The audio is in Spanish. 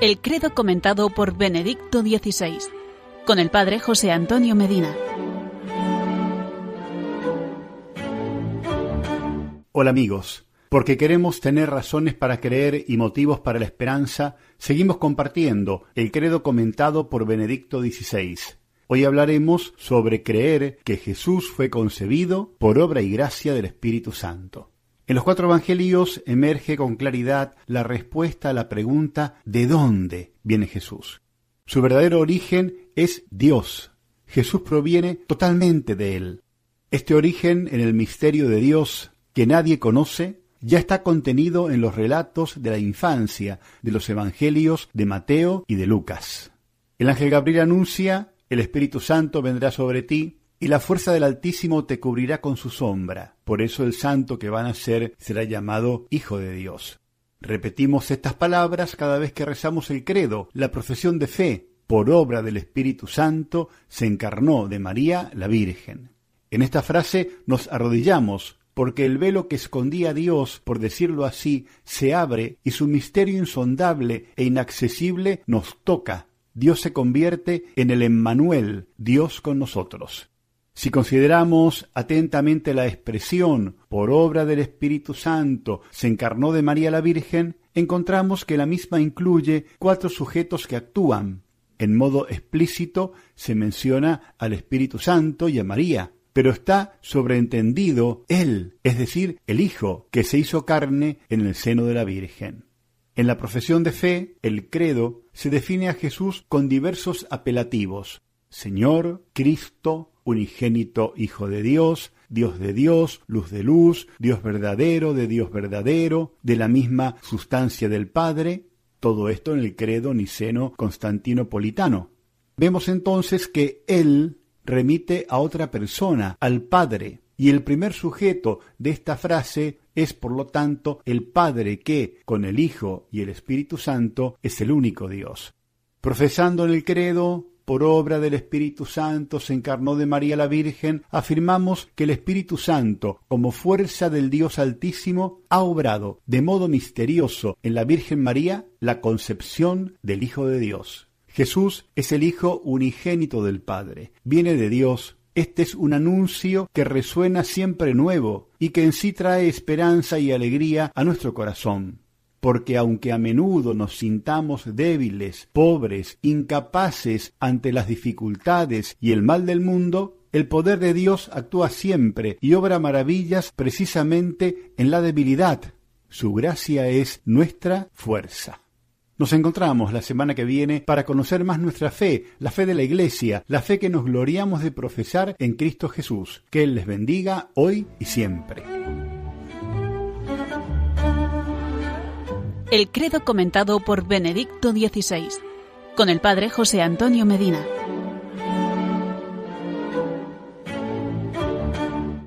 El credo comentado por Benedicto XVI, con el padre José Antonio Medina. Hola amigos, porque queremos tener razones para creer y motivos para la esperanza, seguimos compartiendo el credo comentado por Benedicto XVI. Hoy hablaremos sobre creer que Jesús fue concebido por obra y gracia del Espíritu Santo. En los cuatro evangelios emerge con claridad la respuesta a la pregunta ¿de dónde viene Jesús? Su verdadero origen es Dios. Jesús proviene totalmente de Él. Este origen en el misterio de Dios que nadie conoce ya está contenido en los relatos de la infancia de los evangelios de Mateo y de Lucas. El ángel Gabriel anuncia, el Espíritu Santo vendrá sobre ti y la fuerza del Altísimo te cubrirá con su sombra. Por eso el santo que van a ser será llamado Hijo de Dios. Repetimos estas palabras cada vez que rezamos el credo, la profesión de fe. Por obra del Espíritu Santo se encarnó de María la Virgen. En esta frase nos arrodillamos porque el velo que escondía a Dios, por decirlo así, se abre y su misterio insondable e inaccesible nos toca. Dios se convierte en el Emmanuel, Dios con nosotros. Si consideramos atentamente la expresión por obra del Espíritu Santo se encarnó de María la Virgen, encontramos que la misma incluye cuatro sujetos que actúan. En modo explícito se menciona al Espíritu Santo y a María, pero está sobreentendido Él, es decir, el Hijo, que se hizo carne en el seno de la Virgen. En la profesión de fe, el credo, se define a Jesús con diversos apelativos, Señor, Cristo, unigénito Hijo de Dios, Dios de Dios, luz de luz, Dios verdadero de Dios verdadero, de la misma sustancia del Padre, todo esto en el credo niceno constantinopolitano. Vemos entonces que Él remite a otra persona, al Padre, y el primer sujeto de esta frase es, por lo tanto, el Padre que, con el Hijo y el Espíritu Santo, es el único Dios. Profesando en el credo, por obra del Espíritu Santo se encarnó de María la Virgen, afirmamos que el Espíritu Santo, como fuerza del Dios Altísimo, ha obrado de modo misterioso en la Virgen María la concepción del Hijo de Dios. Jesús es el Hijo unigénito del Padre, viene de Dios. Este es un anuncio que resuena siempre nuevo y que en sí trae esperanza y alegría a nuestro corazón porque aunque a menudo nos sintamos débiles, pobres, incapaces ante las dificultades y el mal del mundo, el poder de Dios actúa siempre y obra maravillas precisamente en la debilidad. Su gracia es nuestra fuerza. Nos encontramos la semana que viene para conocer más nuestra fe, la fe de la Iglesia, la fe que nos gloriamos de profesar en Cristo Jesús. Que Él les bendiga hoy y siempre. El credo comentado por Benedicto XVI, con el padre José Antonio Medina.